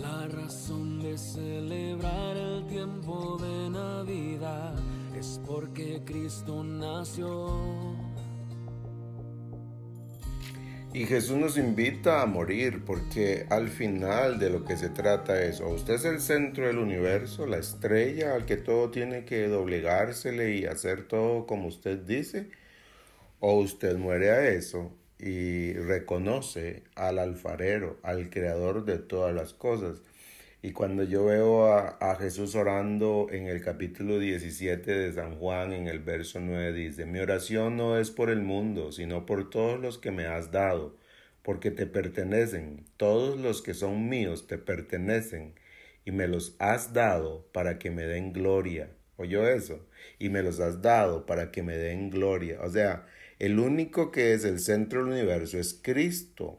La razón de celebrar el tiempo de Navidad es porque Cristo nació. Y Jesús nos invita a morir porque al final de lo que se trata es, o usted es el centro del universo, la estrella al que todo tiene que doblegársele y hacer todo como usted dice, o usted muere a eso y reconoce al alfarero, al creador de todas las cosas. Y cuando yo veo a, Jesús orando en el capítulo 17 de San Juan, en el verso 9, dice, mi oración no es por el mundo, sino por todos los que me has dado, porque te pertenecen, todos los que son míos te pertenecen, y me los has dado para que me den gloria. ¿Oyó eso? Y me los has dado para que me den gloria. O sea, el único que es el centro del universo es Cristo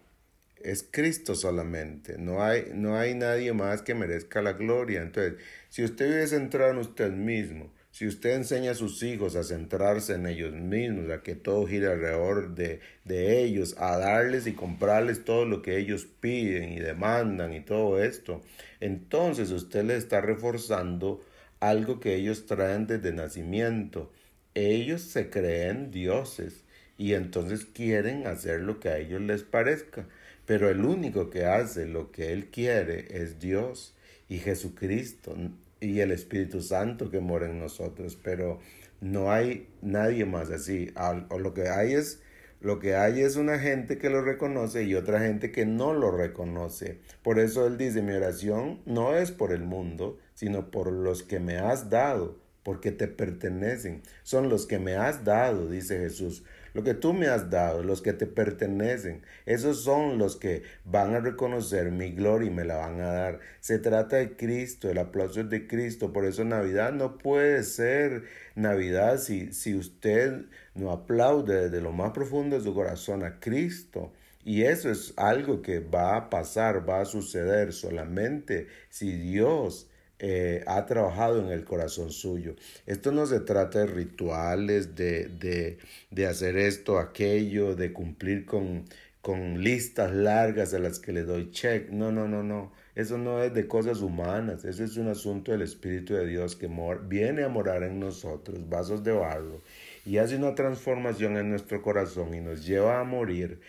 es Cristo solamente, no hay, no hay nadie más que merezca la gloria. Entonces, si usted vive centrado en usted mismo, si usted enseña a sus hijos a centrarse en ellos mismos, a que todo gire alrededor de, de ellos, a darles y comprarles todo lo que ellos piden y demandan y todo esto, entonces usted le está reforzando algo que ellos traen desde nacimiento. Ellos se creen dioses y entonces quieren hacer lo que a ellos les parezca. Pero el único que hace lo que Él quiere es Dios y Jesucristo y el Espíritu Santo que mora en nosotros. Pero no hay nadie más así. O lo que hay es lo que hay es una gente que lo reconoce y otra gente que no lo reconoce. Por eso Él dice, mi oración no es por el mundo, sino por los que me has dado, porque te pertenecen. Son los que me has dado, dice Jesús. Lo que tú me has dado, los que te pertenecen, esos son los que van a reconocer mi gloria y me la van a dar. Se trata de Cristo, el aplauso es de Cristo. Por eso Navidad no puede ser Navidad si, si usted no aplaude desde lo más profundo de su corazón a Cristo. Y eso es algo que va a pasar, va a suceder solamente si Dios eh, ha trabajado en el corazón suyo. Esto no se trata de rituales, de, de, de hacer esto, aquello, de cumplir con, con listas largas a las que le doy check. No, no, no, no. Eso no es de cosas humanas. Eso es un asunto del Espíritu de Dios que viene a morar en nosotros, vasos de barro, y hace una transformación en nuestro corazón y nos lleva a morir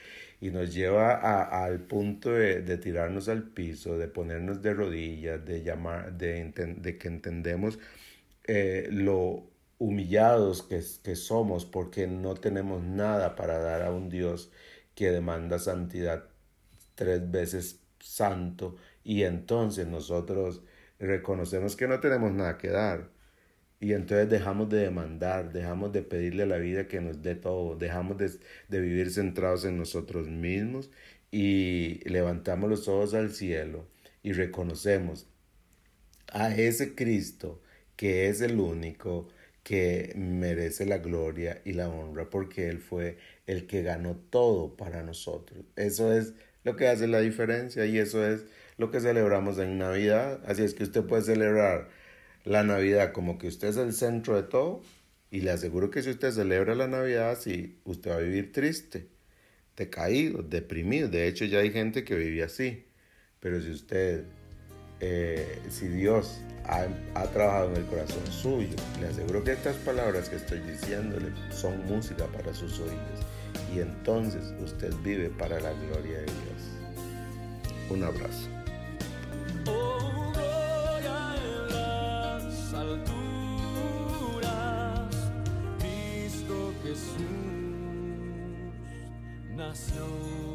y nos lleva a, al punto de, de, tirarnos al piso, de ponernos de rodillas, de llamar, de, de que entendemos eh, lo humillados que, que somos porque no tenemos nada para dar a un Dios que demanda santidad tres veces santo y entonces nosotros reconocemos que no tenemos nada que dar y entonces dejamos de demandar, dejamos de pedirle a la vida que nos dé todo, dejamos de, de, vivir centrados en nosotros mismos y levantamos los ojos al cielo y reconocemos a ese Cristo que es el único que merece la gloria y la honra porque Él fue el que ganó todo para nosotros. Eso es lo que hace la diferencia y eso es lo que celebramos en Navidad. Así es que usted puede celebrar la Navidad como que usted es el centro de todo y le aseguro que si usted celebra la Navidad, sí, usted va a vivir triste, decaído, deprimido. De hecho, ya hay gente que vive así. Pero si usted, eh, si Dios ha, ha, trabajado en el corazón suyo, le aseguro que estas palabras que estoy diciéndole son música para sus oídos. Y entonces usted vive para la gloria de Dios. Un abrazo. nació.